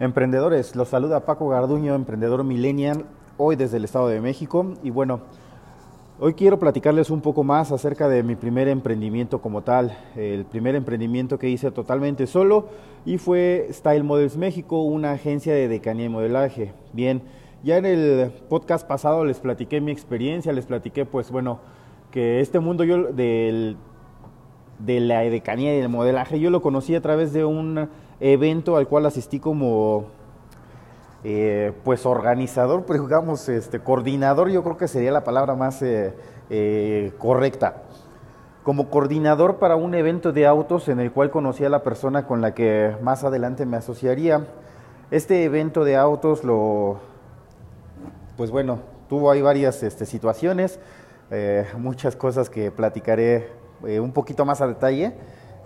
Emprendedores, los saluda Paco Garduño, emprendedor millennial, hoy desde el Estado de México. Y bueno, hoy quiero platicarles un poco más acerca de mi primer emprendimiento como tal. El primer emprendimiento que hice totalmente solo y fue Style Models México, una agencia de decanía y modelaje. Bien, ya en el podcast pasado les platiqué mi experiencia, les platiqué pues bueno, que este mundo yo del de la decanía y del modelaje. Yo lo conocí a través de un evento al cual asistí como eh, pues organizador, pues digamos, este, coordinador, yo creo que sería la palabra más eh, eh, correcta. Como coordinador para un evento de autos en el cual conocí a la persona con la que más adelante me asociaría. Este evento de autos lo, pues bueno, tuvo ahí varias este, situaciones, muchas cosas que platicaré un poquito más a detalle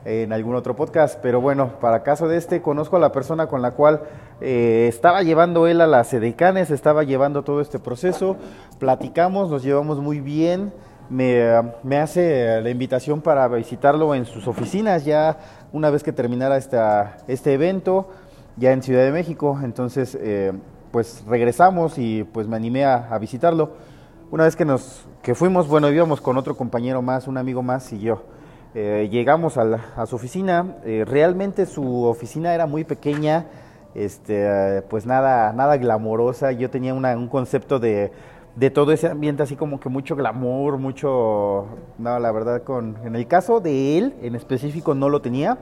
en algún otro podcast, pero bueno, para caso de este, conozco a la persona con la cual eh, estaba llevando él a las edecanes, estaba llevando todo este proceso, platicamos, nos llevamos muy bien, me, me, hace la invitación para visitarlo en sus oficinas ya una vez que terminara esta, este evento, ya en Ciudad de México, entonces eh, pues regresamos y pues me animé a, visitarlo. Una vez que nos que fuimos, bueno, íbamos con otro compañero más, un amigo más y yo. Eh, llegamos a, su oficina. Eh, realmente su oficina era muy pequeña, este, pues nada, nada glamorosa. Yo tenía un concepto de, de todo ese ambiente así como que mucho glamour, mucho, no, la verdad, con, en el caso de él en específico no lo tenía.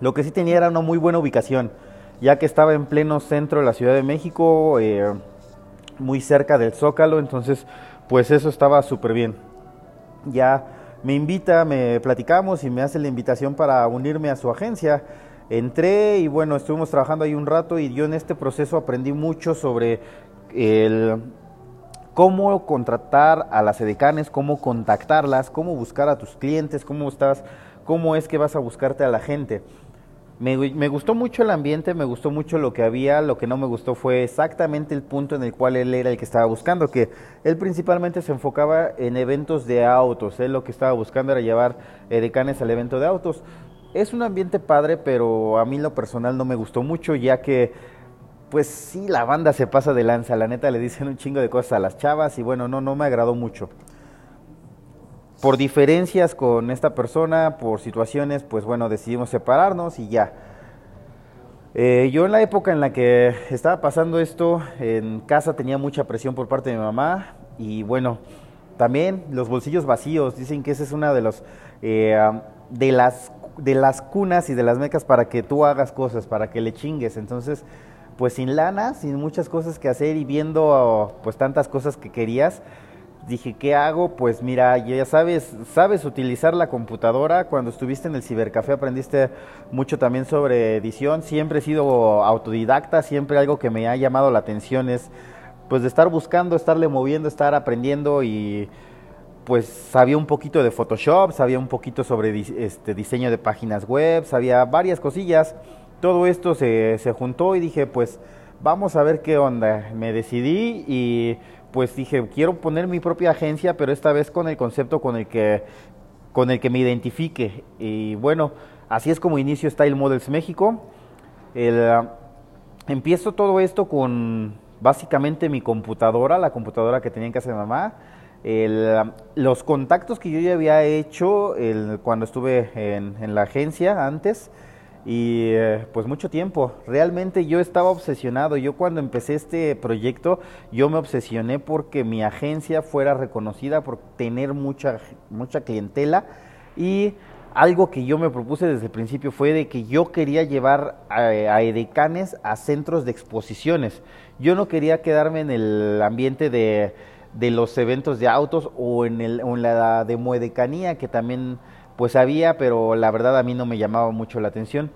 Lo que sí tenía era una muy buena ubicación, ya que estaba en pleno centro de la Ciudad de México. Eh, muy cerca del Zócalo, entonces pues eso estaba súper bien. Ya me invita, me platicamos y me hace la invitación para unirme a su agencia. Entré y bueno, estuvimos trabajando ahí un rato y yo en este proceso aprendí mucho sobre el cómo contratar a las edecanes, cómo contactarlas, cómo buscar a tus clientes, cómo estás, cómo es que vas a buscarte a la gente. Me, me, gustó mucho el ambiente, me gustó mucho lo que había, lo que no me gustó fue exactamente el punto en el cual él era el que estaba buscando, que él principalmente se enfocaba en eventos de autos, él lo que estaba buscando era llevar edecanes al evento de autos. Es un ambiente padre, pero a mí lo personal no me gustó mucho, ya que pues sí, la banda se pasa de lanza, la neta le dicen un chingo de cosas a las chavas y bueno, no, no me agradó mucho por diferencias con esta persona, por situaciones, pues bueno, decidimos separarnos y ya. Eh, yo en la época en la que estaba pasando esto, en casa tenía mucha presión por parte de mi mamá y bueno, también los bolsillos vacíos. Dicen que esa es una de los eh, de las de las cunas y de las mecas para que tú hagas cosas, para que le chingues. Entonces, pues sin lana, sin muchas cosas que hacer y viendo pues tantas cosas que querías, dije, ¿qué hago? Pues mira, ya sabes, sabes utilizar la computadora. Cuando estuviste en el cibercafé aprendiste mucho también sobre edición. Siempre he sido autodidacta, siempre algo que me ha llamado la atención es pues de estar buscando, estarle moviendo, estar aprendiendo y pues sabía un poquito de Photoshop, sabía un poquito sobre este diseño de páginas web, sabía varias cosillas. Todo esto se, se juntó y dije, pues vamos a ver qué onda. Me decidí y pues dije, quiero poner mi propia agencia, pero esta vez con el concepto con el que, con el que me identifique. Y bueno, así es como inicio Style Models México. empiezo todo esto con básicamente mi computadora, la computadora que tenía en casa de mamá. los contactos que yo ya había hecho cuando estuve en la agencia antes, y eh, pues mucho tiempo. Realmente yo estaba obsesionado. Yo cuando empecé este proyecto, yo me obsesioné porque mi agencia fuera reconocida por tener mucha, mucha clientela y algo que yo me propuse desde el principio fue de que yo quería llevar a, edecanes a centros de exposiciones. Yo no quería quedarme en el ambiente de, de los eventos de autos o en, el, en la demoedecanía que también pues había, pero la verdad a mí no me llamaba mucho la atención.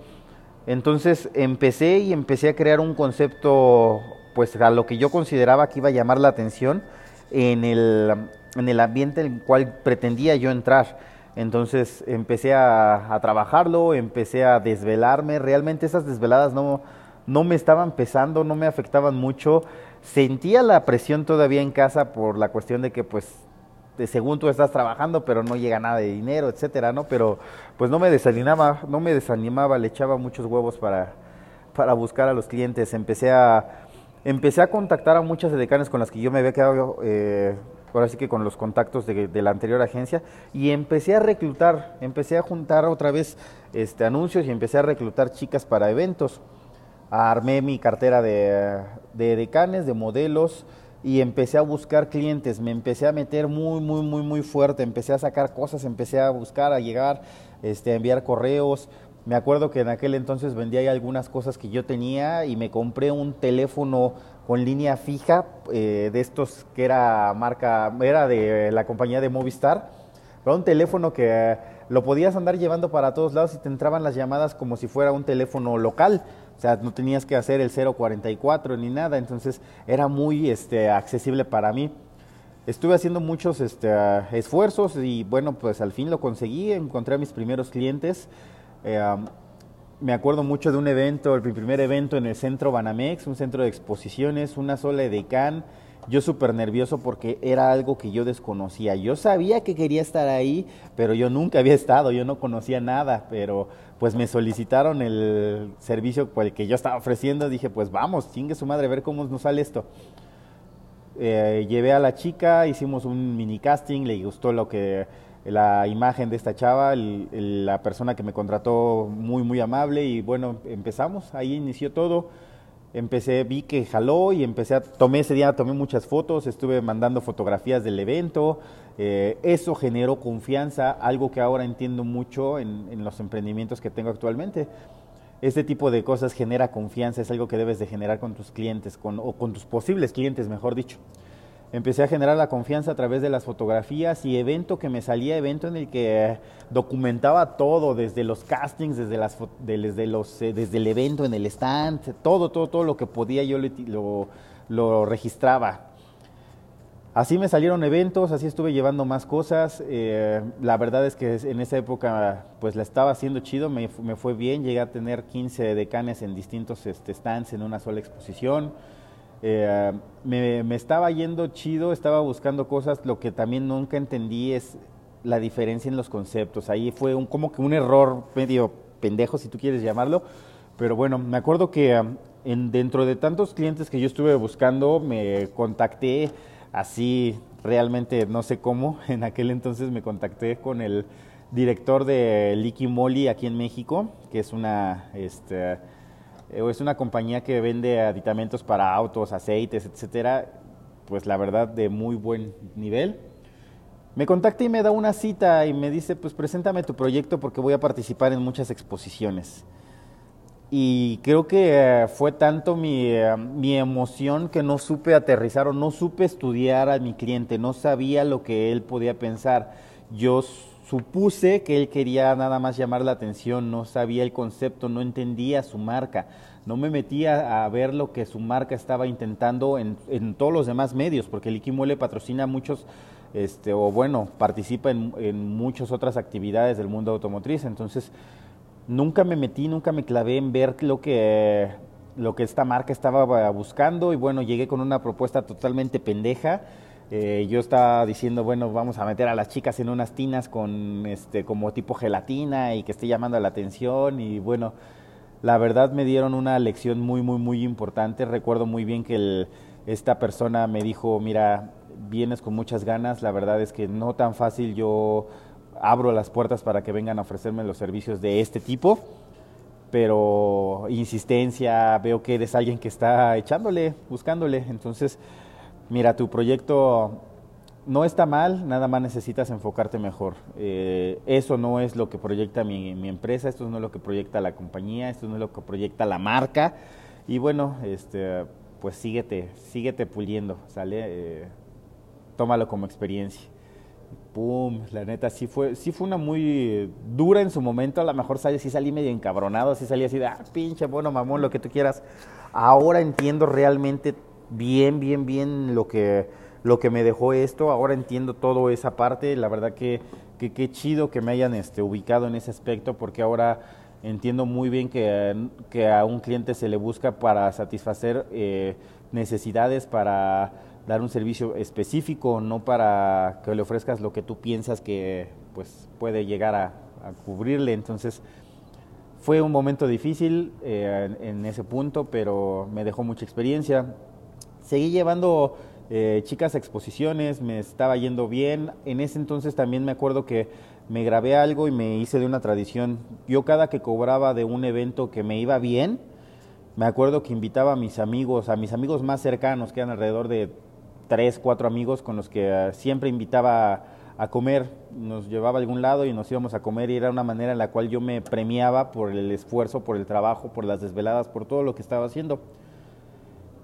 Entonces empecé y empecé a crear un concepto, pues a lo que yo consideraba que iba a llamar la atención en el, en el ambiente en el cual pretendía yo entrar. Entonces empecé a, a, trabajarlo, empecé a desvelarme. Realmente esas desveladas no, no me estaban pesando, no me afectaban mucho. Sentía la presión todavía en casa por la cuestión de que pues según tú estás trabajando, pero no llega nada de dinero, etcétera, ¿no? Pero pues no me desanimaba, no me desanimaba, le echaba muchos huevos para, para buscar a los clientes. Empecé a, empecé a contactar a muchas decanes con las que yo me había quedado, eh, ahora sí que con los contactos de, la anterior agencia, y empecé a reclutar, empecé a juntar otra vez este, anuncios y empecé a reclutar chicas para eventos. Armé mi cartera de, de decanes, de modelos, y empecé a buscar clientes, me empecé a meter muy, muy, muy, muy fuerte, empecé a sacar cosas, empecé a buscar, a llegar, este, a enviar correos. Me acuerdo que en aquel entonces vendía algunas cosas que yo tenía y me compré un teléfono con línea fija eh, de estos que era marca, era de la compañía de Movistar, era un teléfono que lo podías andar llevando para todos lados y te entraban las llamadas como si fuera un teléfono local. O sea, no tenías que hacer el 044 ni nada, entonces era muy este, accesible para mí. Estuve haciendo muchos este, esfuerzos y bueno, pues al fin lo conseguí, encontré a mis primeros clientes. Eh, me acuerdo mucho de un evento, el primer evento en el centro Banamex, un centro de exposiciones, una sola edecán. Yo súper nervioso porque era algo que yo desconocía. Yo sabía que quería estar ahí, pero yo nunca había estado, yo no conocía nada, pero pues me solicitaron el servicio que yo estaba ofreciendo, dije, pues vamos, chingue su madre, a ver cómo nos sale esto. Eh, llevé a la chica, hicimos un mini casting, le gustó lo que la imagen de esta chava, la persona que me contrató muy muy amable y bueno, empezamos, ahí inició todo empecé, vi que jaló y empecé a, tomé ese día, tomé muchas fotos, estuve mandando fotografías del evento, eh, eso generó confianza, algo que ahora entiendo mucho en, los emprendimientos que tengo actualmente. Este tipo de cosas genera confianza, es algo que debes de generar con tus clientes, con, o con tus posibles clientes, mejor dicho empecé a generar la confianza a través de las fotografías y evento que me salía, evento en el que documentaba todo, desde los castings, desde, las, desde, los, eh, desde el evento en el stand, todo, todo, todo lo que podía yo lo, lo registraba. Así me salieron eventos, así estuve llevando más cosas. Eh, la verdad es que en esa época pues la estaba haciendo chido, me, me, fue bien, llegué a tener 15 decanes en distintos este, stands en una sola exposición. Eh, me, estaba yendo chido, estaba buscando cosas, lo que también nunca entendí es la diferencia en los conceptos. Ahí fue un, como que un error medio pendejo, si tú quieres llamarlo. Pero bueno, me acuerdo que um, en, dentro de tantos clientes que yo estuve buscando, me contacté así, realmente no sé cómo, en aquel entonces me contacté con el director de Liqui Moly aquí en México, que es una... Este, es una compañía que vende aditamentos para autos, aceites, etcétera, pues la verdad de muy buen nivel. Me contacta y me da una cita y me dice, pues preséntame tu proyecto porque voy a participar en muchas exposiciones. Y creo que eh, fue tanto mi, eh, mi emoción que no supe aterrizar o no supe estudiar a mi cliente, no sabía lo que él podía pensar. Yo supuse que él quería nada más llamar la atención, no sabía el concepto, no entendía su marca, no me metía a ver lo que su marca estaba intentando en, en todos los demás medios, porque el Iquimuele patrocina muchos, este, o bueno, participa en, en muchas otras actividades del mundo automotriz, entonces nunca me metí, nunca me clavé en ver lo que, lo que esta marca estaba buscando. Y bueno, llegué con una propuesta totalmente pendeja eh, yo estaba diciendo, bueno, vamos a meter a las chicas en unas tinas con este como tipo gelatina y que esté llamando la atención y bueno, la verdad me dieron una lección muy muy muy importante. Recuerdo muy bien que esta persona me dijo, mira, vienes con muchas ganas, la verdad es que no tan fácil. Yo abro las puertas para que vengan a ofrecerme los servicios de este tipo, pero insistencia, veo que eres alguien que está echándole, buscándole, entonces Mira, tu proyecto no está mal, nada más necesitas enfocarte mejor. Eh, eso no es lo que proyecta mi, empresa, esto no es lo que proyecta la compañía, esto no es lo que proyecta la marca. Y bueno, este, pues síguete, síguete puliendo, ¿sale? Eh, tómalo como experiencia. Pum, la neta, sí fue, sí fue una muy dura en su momento, a lo mejor sí salí medio encabronado, sí salí así de, ah, pinche, bueno, mamón, lo que tú quieras. Ahora entiendo realmente bien, bien, bien lo que, lo que me dejó esto. Ahora entiendo toda esa parte. La verdad que qué chido que me hayan este, ubicado en ese aspecto porque ahora entiendo muy bien que, que a un cliente se le busca para satisfacer eh, necesidades, para dar un servicio específico, no para que le ofrezcas lo que tú piensas que pues puede llegar a, cubrirle. Entonces, Fue un momento difícil eh, en, ese punto, pero me dejó mucha experiencia. Seguí llevando eh, chicas a exposiciones, me estaba yendo bien. En ese entonces también me acuerdo que me grabé algo y me hice de una tradición. Yo cada que cobraba de un evento que me iba bien, me acuerdo que invitaba a mis amigos, a mis amigos más cercanos, que eran alrededor de tres, cuatro amigos con los que eh, siempre invitaba a comer, nos llevaba a algún lado y nos íbamos a comer y era una manera en la cual yo me premiaba por el esfuerzo, por el trabajo, por las desveladas, por todo lo que estaba haciendo.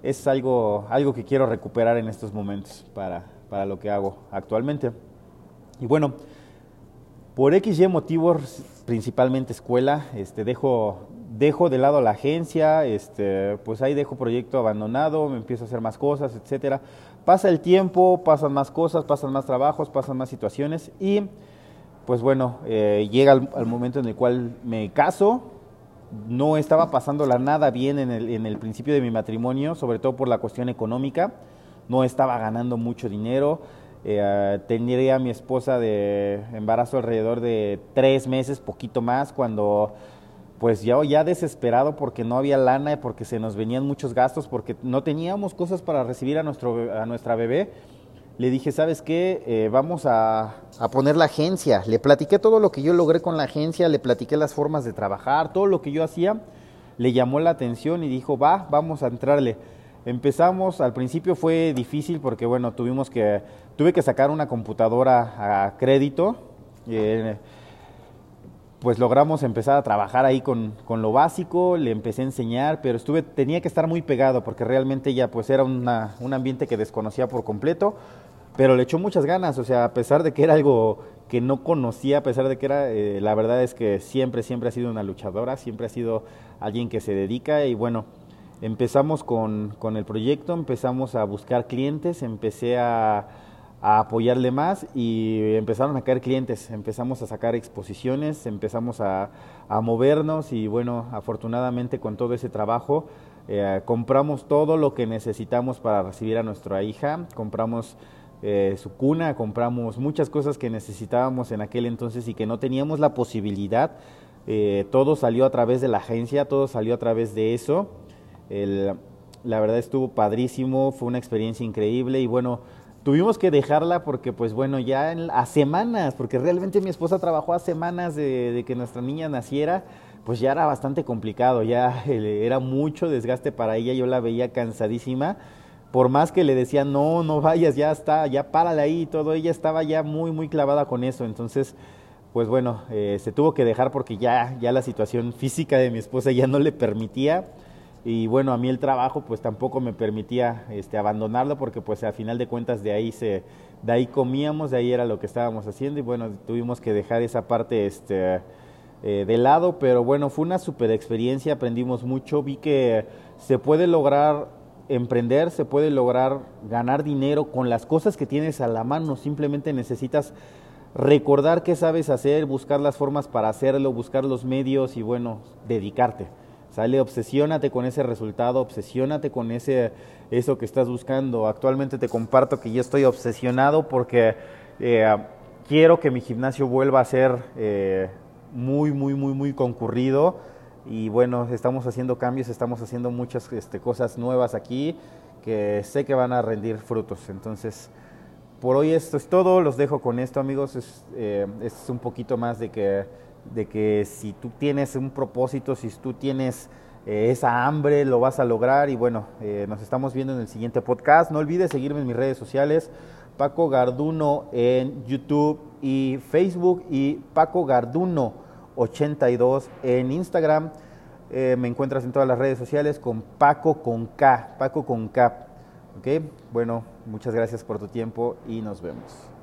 Es algo, algo que quiero recuperar en estos momentos para, para lo que hago actualmente. Y bueno, por XY motivos, principalmente escuela, este, dejo, dejo de lado la agencia, este, pues ahí dejo proyecto abandonado, me empiezo a hacer más cosas, etcétera. Pasa el tiempo, pasan más cosas, pasan más trabajos, pasan más situaciones y pues bueno, eh, llega el, momento en el cual me caso, no estaba pasándola nada bien en el, en el principio de mi matrimonio, sobre todo por la cuestión económica, no estaba ganando mucho dinero, eh, tendría a mi esposa de embarazo alrededor de tres meses, poquito más, cuando pues yo ya desesperado porque no había lana, porque se nos venían muchos gastos, porque no teníamos cosas para recibir a, nuestro, a nuestra bebé, le dije, ¿sabes qué? Eh, vamos a, a, poner la agencia. Le platiqué todo lo que yo logré con la agencia, le platiqué las formas de trabajar, todo lo que yo hacía, le llamó la atención y dijo, va, vamos a entrarle. Empezamos, al principio fue difícil porque, bueno, tuvimos que, tuve que sacar una computadora a crédito. Eh, pues logramos empezar a trabajar ahí con, con, lo básico, le empecé a enseñar, pero estuve, tenía que estar muy pegado porque realmente ella pues era una, un ambiente que desconocía por completo, pero le echó muchas ganas, o sea, a pesar de que era algo que no conocía, a pesar de que era, eh, la verdad es que siempre, siempre ha sido una luchadora, siempre ha sido alguien que se dedica y bueno, empezamos con, con el proyecto, empezamos a buscar clientes, empecé a a apoyarle más y empezaron a caer clientes, empezamos a sacar exposiciones, empezamos a, movernos y bueno, afortunadamente con todo ese trabajo eh, compramos todo lo que necesitamos para recibir a nuestra hija, compramos eh, su cuna, compramos muchas cosas que necesitábamos en aquel entonces y que no teníamos la posibilidad. Eh, todo salió a través de la agencia, todo salió a través de eso. la verdad estuvo padrísimo, fue una experiencia increíble y bueno, tuvimos que dejarla porque, pues bueno, ya a semanas, porque realmente mi esposa trabajó a semanas de, que nuestra niña naciera, pues ya era bastante complicado, ya era mucho desgaste para ella, yo la veía cansadísima. Por más que le decía, no, no vayas, ya está, ya párale ahí y todo, ella estaba ya muy, muy clavada con eso. Entonces, pues bueno, eh, se tuvo que dejar porque ya, ya la situación física de mi esposa ya no le permitía y bueno, a mí el trabajo pues tampoco me permitía este, abandonarlo porque pues al final de cuentas de ahí se, de ahí comíamos, de ahí era lo que estábamos haciendo y bueno, tuvimos que dejar esa parte este, eh, de lado, pero bueno, fue una super experiencia, aprendimos mucho, vi que se puede lograr emprender, se puede lograr ganar dinero con las cosas que tienes a la mano, simplemente necesitas recordar qué sabes hacer, buscar las formas para hacerlo, buscar los medios y bueno, dedicarte. Sale, obsesiónate con ese resultado, obsesiónate con ese, eso que estás buscando. Actualmente te comparto que yo estoy obsesionado porque eh, quiero que mi gimnasio vuelva a ser eh, muy, muy, muy, muy concurrido. Y bueno, estamos haciendo cambios, estamos haciendo muchas este, cosas nuevas aquí que sé que van a rendir frutos. Entonces, por hoy esto es todo. Los dejo con esto, amigos. Es, eh, es un poquito más de que de que si tú tienes un propósito, si tú tienes eh, esa hambre, lo vas a lograr. Y bueno, eh, nos estamos viendo en el siguiente podcast. No olvides seguirme en mis redes sociales, Paco Garduno en YouTube y Facebook y Paco Garduno 82 en Instagram. Eh, me encuentras en todas las redes sociales con Paco con K, Paco con K. ¿Ok? Bueno, muchas gracias por tu tiempo y nos vemos.